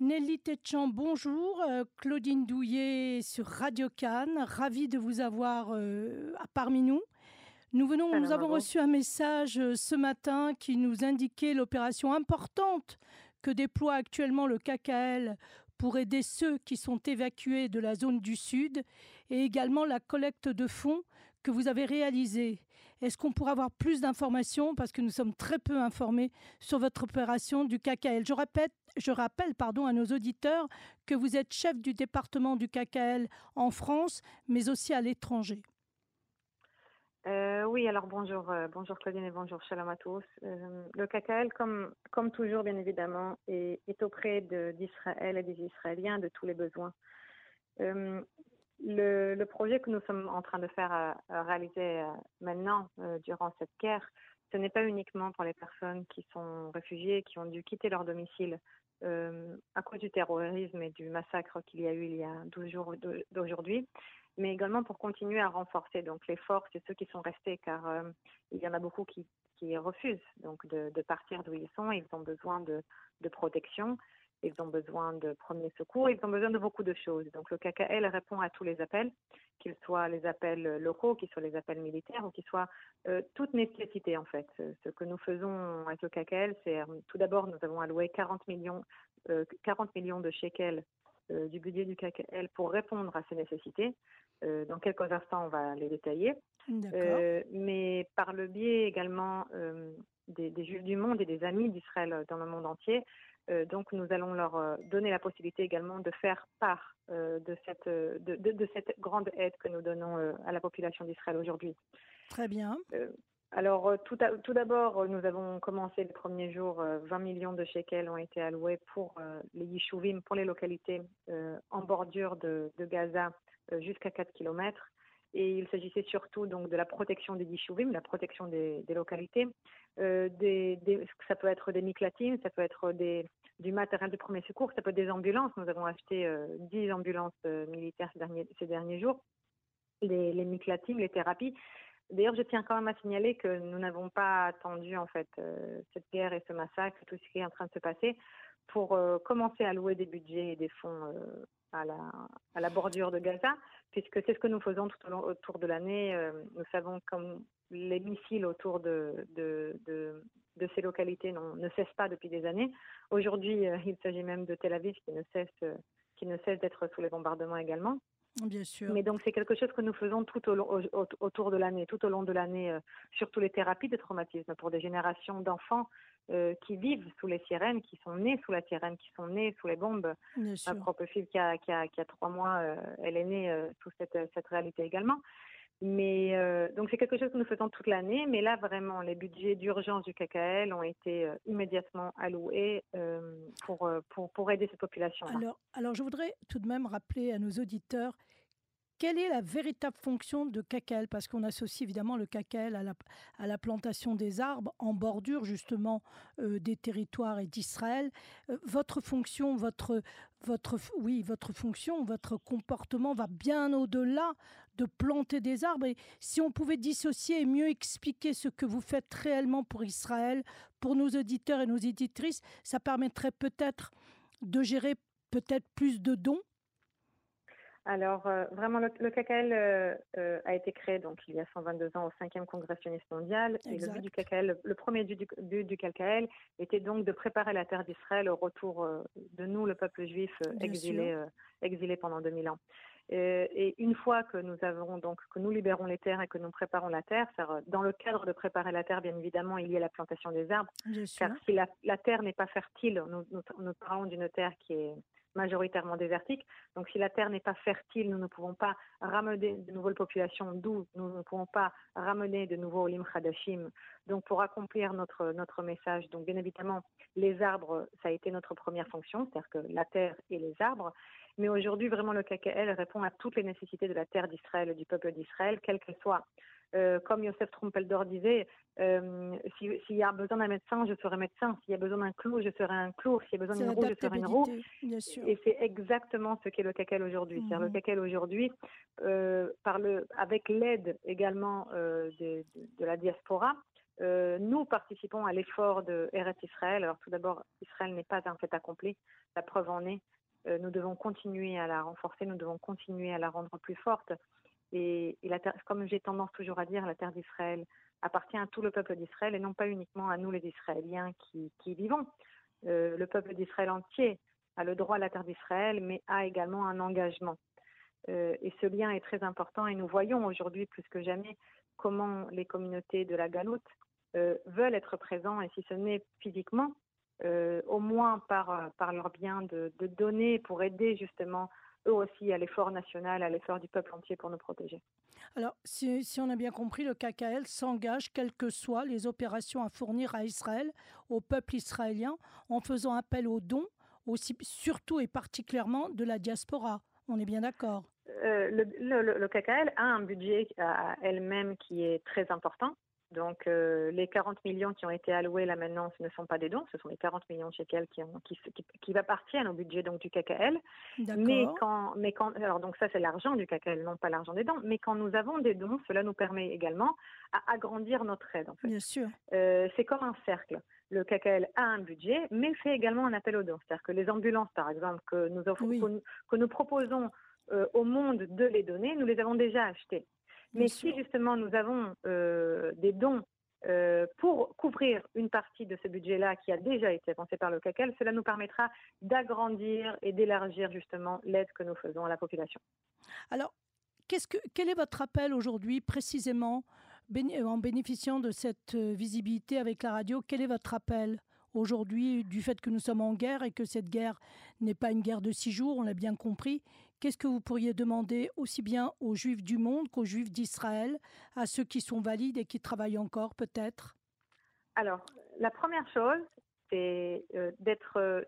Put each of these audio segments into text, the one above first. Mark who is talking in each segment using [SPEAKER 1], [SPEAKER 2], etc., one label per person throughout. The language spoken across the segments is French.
[SPEAKER 1] Nelly Tétchan, bonjour. Euh, Claudine Douillet sur Radio Cannes. Ravie de vous avoir euh, parmi nous. Nous, venons, nous avons reçu un message euh, ce matin qui nous indiquait l'opération importante que déploie actuellement le KKL pour aider ceux qui sont évacués de la zone du Sud et également la collecte de fonds que vous avez réalisée. Est-ce qu'on pourra avoir plus d'informations? Parce que nous sommes très peu informés sur votre opération du KKL Je, répète, je rappelle pardon, à nos auditeurs que vous êtes chef du département du KKL en France, mais aussi à l'étranger.
[SPEAKER 2] Euh, oui, alors bonjour, euh, bonjour Claudine et bonjour Shalom à tous. Euh, le KKL, comme, comme toujours bien évidemment, est, auprès d'Israël et des Israéliens de tous les besoins. Le, projet que nous sommes en train de faire réaliser maintenant durant cette guerre, ce n'est pas uniquement pour les personnes qui sont réfugiées, qui ont dû quitter leur domicile à cause du terrorisme et du massacre qu'il y a eu il y a 12 jours d'aujourd'hui, mais également pour continuer à renforcer donc les forces et ceux qui sont restés, car euh, il y en a beaucoup qui, refusent donc de, partir d'où ils sont. Ils ont besoin de, protection, ils ont besoin de premiers secours, ils ont besoin de beaucoup de choses. Donc le KKL répond à tous les appels, qu'ils soient les appels locaux, qu'ils soient les appels militaires ou qu'ils soient euh, toute nécessité en fait. Ce que nous faisons avec le KKL, c'est euh, tout d'abord nous avons alloué 40 millions, euh, 40 millions de shekels euh, du budget du KKL pour répondre à ces nécessités. Euh, dans quelques instants, on va les détailler. Euh, mais par le biais également des, des, Juifs du monde et des amis d'Israël dans le monde entier, donc nous allons leur donner la possibilité également de faire part de, cette, de, de, de, cette grande aide que nous donnons à la population d'Israël aujourd'hui.
[SPEAKER 1] Très bien.
[SPEAKER 2] Alors, euh, tout, tout d'abord, euh, nous avons commencé les premiers jours, 20 euh, millions de shekels ont été alloués pour les yishuvim, pour les localités en bordure de, de Gaza jusqu'à 4 kilomètres. Et il s'agissait surtout donc de la protection des yishuvim, la protection des, localités. Des, ça peut être des miklatim, ça peut être du matériel de premier secours, ça peut être des ambulances. Nous avons acheté 10 ambulances militaires ces derniers, jours. Les, les les thérapies. D'ailleurs, je tiens quand même à signaler que nous n'avons pas attendu en fait euh, cette guerre et ce massacre, tout ce qui est en train de se passer, pour euh, commencer à louer des budgets et des fonds euh, à, la, à la bordure de Gaza, puisque c'est ce que nous faisons tout au long, autour de l'année. nous savons comme les missiles autour de, de, de, de ces localités ne cessent pas depuis des années. Aujourd'hui, il s'agit même de Tel Aviv qui ne cesse, qui ne cesse d'être sous les bombardements également.
[SPEAKER 1] Bien sûr.
[SPEAKER 2] Mais donc c'est quelque chose que nous faisons tout au long, au, autour de l'année, tout au long de l'année, euh, surtout les thérapies de traumatisme pour des générations d'enfants euh, qui vivent sous les sirènes, qui sont nés sous la sirène, qui sont nés sous les bombes. Ma propre fille qui a, qui a, qui a trois mois, euh, elle est née euh, sous cette, cette réalité également. Mais donc c'est quelque chose que nous faisons toute l'année, mais là vraiment les budgets d'urgence du KKL ont été immédiatement alloués pour, pour, pour aider cette population. -là.
[SPEAKER 1] Alors, alors je voudrais tout de même rappeler à nos auditeurs quelle est la véritable fonction de KKL Parce qu'on associe évidemment le la, à la plantation des arbres en bordure justement euh, des territoires et d'Israël. Euh, votre fonction, votre, votre, oui, votre fonction, votre comportement va bien au-delà de planter des arbres. Et si on pouvait dissocier et mieux expliquer ce que vous faites réellement pour Israël, pour nos auditeurs et nos éditrices, ça permettrait peut-être de gérer peut-être plus de dons
[SPEAKER 2] alors, euh, vraiment, le, le KKL euh, euh, a été créé donc il y a 122 ans au 5e Congrès sioniste mondial. Et le but du KKL, le premier but du, du KKL était donc de préparer la terre d'Israël au retour de nous, le peuple juif exilé, exilé pendant 2000 ans. et une fois que nous avons donc que nous libérons les terres et que nous préparons la terre, dans le cadre de préparer la terre, bien évidemment, il y a la plantation des arbres. Car si la, la terre n'est pas fertile, nous, nous, nous parlons d'une terre qui est majoritairement désertique. Donc si la terre n'est pas fertile, nous ne pouvons pas ramener de nouvelles populations, d'où nous ne pouvons pas ramener de nouveaux Olim Khadashim. Donc pour accomplir notre, notre message, donc bien évidemment, les arbres, ça a été notre première fonction, c'est-à-dire que la terre et les arbres. Mais aujourd'hui, vraiment, le KKL répond à toutes les nécessités de la terre d'Israël, du peuple d'Israël, quelle qu'elle soit. Euh, comme Yosef Trumpeldor disait, euh, s'il si y a besoin d'un médecin, je serai médecin. S'il y a besoin d'un clou, je serai un clou. S'il y a besoin d'une roue, je serai une roue. Et c'est exactement ce qu'est le KKL aujourd'hui. Mmh. Le KKL aujourd'hui, euh, par le, avec l'aide également euh, de, de, de, la diaspora, nous participons à l'effort de Eretz Israël. Alors tout d'abord, Israël n'est pas un fait accompli. La preuve en est. nous devons continuer à la renforcer, nous devons continuer à la rendre plus forte. Et, comme j'ai tendance toujours à dire, la terre d'Israël appartient à tout le peuple d'Israël et non pas uniquement à nous les Israéliens qui, qui vivons. le peuple d'Israël entier a le droit à la terre d'Israël, mais a également un engagement. Euh, et ce lien est très important et nous voyons aujourd'hui plus que jamais comment les communautés de la Galoute euh, veulent être présents et si ce n'est physiquement, euh, au moins par, leur bien de, donner pour aider justement eux aussi à l'effort national, à l'effort du peuple entier pour nous protéger.
[SPEAKER 1] Alors, si, si, on a bien compris, le KKL s'engage, quelles que soient les opérations à fournir à Israël, au peuple israélien, en faisant appel aux dons, aussi, surtout et particulièrement de la diaspora. On est bien d'accord?
[SPEAKER 2] Euh, le, le, le, KKL a un budget à elle-même qui est très important. Donc, euh, les 40 millions qui ont été alloués là maintenant, ce ne sont pas des dons, ce sont les 40 millions de shekels qui, ont, qui, qui, qui appartiennent au budget donc, du KKL. Mais quand, mais quand, alors donc ça c'est l'argent du KKL, non pas l'argent des dons. Mais quand nous avons des dons, cela nous permet également à agrandir notre aide. En fait.
[SPEAKER 1] Bien sûr.
[SPEAKER 2] Euh, c'est comme un cercle le KKL a un budget, mais fait également un appel aux dons. C'est-à-dire que les ambulances, par exemple, que nous, offrons, que, nous proposons euh, au monde de les donner, nous les avons déjà achetées. Mais si justement nous avons euh, des dons euh, pour couvrir une partie de ce budget-là qui a déjà été pensé par le KKL, cela nous permettra d'agrandir et d'élargir justement l'aide que nous faisons à la population.
[SPEAKER 1] Alors, que, quel est votre appel aujourd'hui précisément en bénéficiant de cette euh, visibilité avec la radio, quel est votre appel aujourd'hui du fait que nous sommes en guerre et que cette guerre n'est pas une guerre de six jours, on l'a bien compris Qu'est-ce que vous pourriez demander aussi bien aux Juifs du monde qu'aux Juifs d'Israël, à ceux qui sont valides et qui travaillent encore peut-être?
[SPEAKER 2] Alors, la première chose, c'est euh, d'être euh,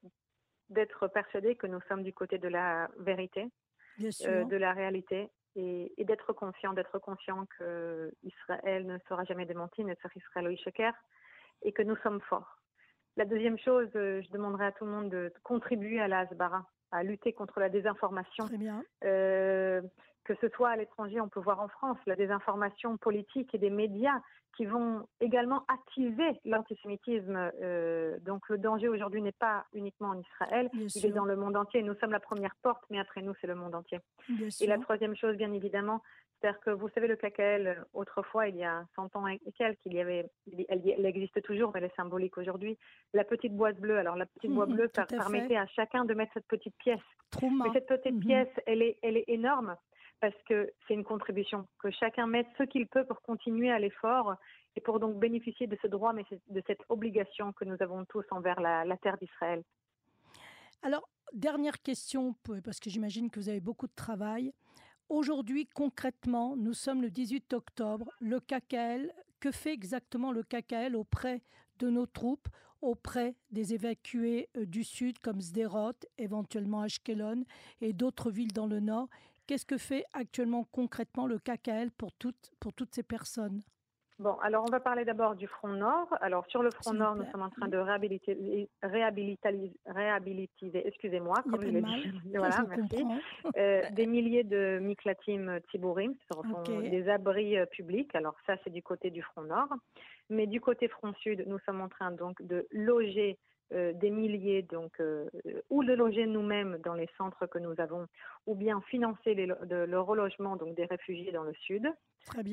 [SPEAKER 2] d'être persuadé que nous sommes du côté de la vérité, de la réalité, et, et d'être confiant, d'être conscient que Israël ne sera jamais démenti, ne sera Israël au et que nous sommes forts. La deuxième chose, euh, je demanderai à tout le monde de contribuer à la Asbara, à lutter contre la désinformation.
[SPEAKER 1] Très bien.
[SPEAKER 2] Euh, que ce soit à l'étranger, on peut voir en France la désinformation politique et des médias qui vont également activer l'antisémitisme. Euh, donc le danger aujourd'hui n'est pas uniquement en Israël, il est dans le monde entier. Nous sommes la première porte, mais après nous, c'est le monde entier. et la troisième chose, bien évidemment, c'est-à-dire que vous savez, le KKL, autrefois, il y a 100 ans et quelques, il y avait, elle, existe toujours, mais elle est symbolique aujourd'hui. La petite boîte bleue, alors la petite boîte bleue permettait à chacun de mettre cette petite pièce. mais cette petite mhm. pièce, elle est, elle est énorme parce que c'est une contribution, que chacun mette ce qu'il peut pour continuer à l'effort et pour donc bénéficier de ce droit, mais de cette obligation que nous avons tous envers la, terre d'Israël.
[SPEAKER 1] Alors, dernière question, parce que j'imagine que vous avez beaucoup de travail. Aujourd'hui, concrètement, nous sommes le 18 octobre. Le KKL, que fait exactement le KKL auprès de nos troupes, auprès des évacués euh, du sud comme Sderot, éventuellement Ashkelon et d'autres villes dans le nord? Qu'est-ce que fait actuellement concrètement le KKL pour toutes, pour toutes ces personnes?
[SPEAKER 2] Bon, alors on va parler d'abord du front nord. Alors sur le front nord, nous sommes en train de réhabiliter, réhabiliter, excusez-moi, comme je l'ai dit. Voilà, merci. Euh, des milliers de miklatim tibourim, ce sont des abris euh, publics. Alors ça, c'est du côté du front nord. Mais du côté front sud, nous sommes en train donc de loger euh, des milliers, donc, euh, ou de loger nous-mêmes dans les centres que nous avons, ou bien financer le relogement donc, des réfugiés dans le sud,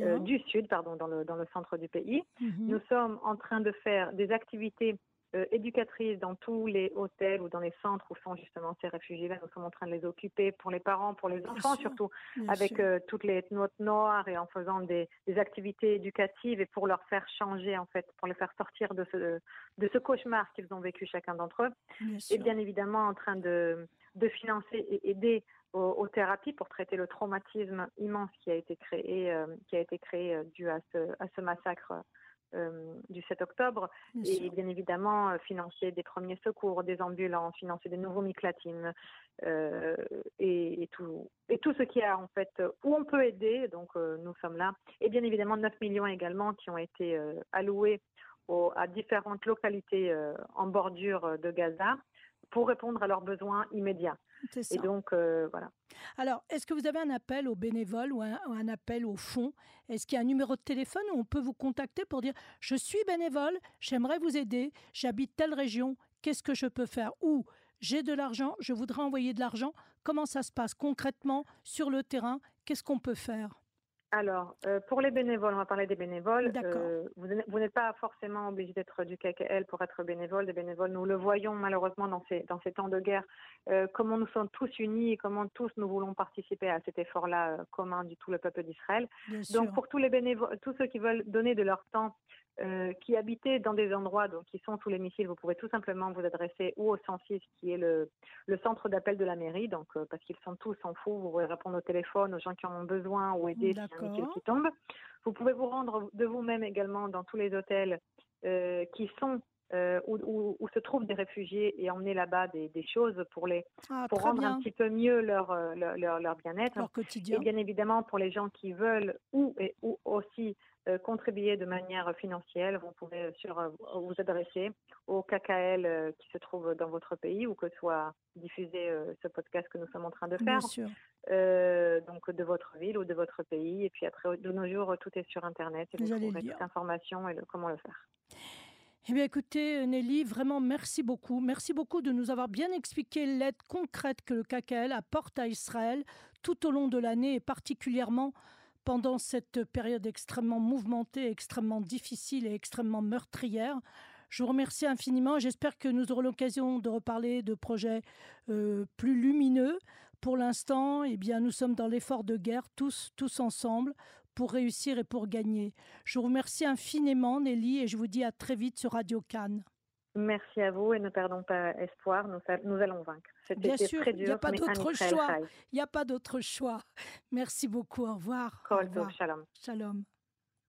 [SPEAKER 1] euh,
[SPEAKER 2] du sud, pardon, dans le, dans le centre du pays. Mhm. Nous sommes en train de faire des activités euh, éducatrices dans tous les hôtels ou dans les centres où sont justement ces réfugiés-là. Nous sommes en train de les occuper pour les parents, pour les enfants surtout, avec euh, toutes les notes noires et en faisant des, des, activités éducatives et pour leur faire changer en fait, pour les faire sortir de ce, de ce cauchemar qu'ils ont vécu chacun d'entre eux. et bien évidemment en train de, de financer et aider aux, thérapies pour traiter le traumatisme immense qui a été créé, euh, qui a été créé dû à ce, à ce massacre euh, du 7 octobre et bien évidemment euh, financer des premiers secours, des ambulances, financer des nouveaux miclatines euh, et, tout et tout ce qui a en fait où on peut aider. Donc nous sommes là. Et bien évidemment 9 millions également qui ont été alloués à différentes localités en bordure de Gaza pour répondre à leurs besoins immédiats. Et donc, voilà.
[SPEAKER 1] Alors, est-ce que vous avez un appel aux bénévoles ou un, appel au fonds Est-ce qu'il y a un numéro de téléphone où on peut vous contacter pour dire je suis bénévole, j'aimerais vous aider, j'habite telle région, qu'est-ce que je peux faire? Ou j'ai de l'argent, je voudrais envoyer de l'argent. Comment ça se passe concrètement sur le terrain? Qu'est-ce qu'on peut faire?
[SPEAKER 2] Alors, euh, pour les bénévoles, on va parler des bénévoles. Euh, vous, n'êtes pas forcément obligé d'être du KKL pour être bénévole. Des bénévoles, nous le voyons malheureusement dans ces, dans ces temps de guerre, euh, comment nous sommes tous unis et comment tous nous voulons participer à cet effort-là commun du tout le peuple d'Israël. Donc, pour tous les bénévoles, tous ceux qui veulent donner de leur temps euh, qui habitez dans des endroits donc, qui sont sous les missiles, vous pouvez tout simplement vous adresser ou au 106, qui est le, le centre d'appel de la mairie, donc euh, parce qu'ils sont tous en fou, vous pouvez répondre au téléphone aux gens qui en ont besoin ou aider si un missile qui tombe. Vous pouvez vous rendre de vous-même également dans tous les hôtels euh, qui sont où, où, se trouvent des réfugiés et emmener là-bas des, des, choses pour les ah, pour rendre un petit peu mieux leur leur, leur, bien-être.
[SPEAKER 1] Leur quotidien.
[SPEAKER 2] Et bien évidemment pour les gens qui veulent ou et ou aussi euh, contribuer de manière financière. Vous pouvez euh, sur, euh, vous adresser au KKL qui se trouve dans votre pays ou que soit diffusé ce podcast que nous sommes en train de faire. donc de votre ville ou de votre pays. Et puis après, de nos jours, tout est sur Internet et vous trouverez toute l'information et comment le faire.
[SPEAKER 1] Eh bien, écoutez, Nelly, vraiment merci beaucoup. Merci beaucoup de nous avoir bien expliqué l'aide concrète que le KKL apporte à Israël tout au long de l'année et particulièrement pendant cette période extrêmement mouvementée, extrêmement difficile et extrêmement meurtrière. Je vous remercie infiniment. J'espère que nous aurons l'occasion de reparler de projets euh, plus lumineux. Pour l'instant, eh bien, nous sommes dans l'effort de guerre, tous, tous ensemble, pour réussir et pour gagner. Je vous remercie infiniment, Nelly, et je vous dis à très vite sur Radio Cannes.
[SPEAKER 2] Merci à vous et ne perdons pas espoir, nous, nous allons vaincre.
[SPEAKER 1] Bien sûr, il n'y a pas d'autre choix. Il n'y a pas d'autre choix. Merci beaucoup, au revoir.
[SPEAKER 2] Shalom.
[SPEAKER 1] Shalom.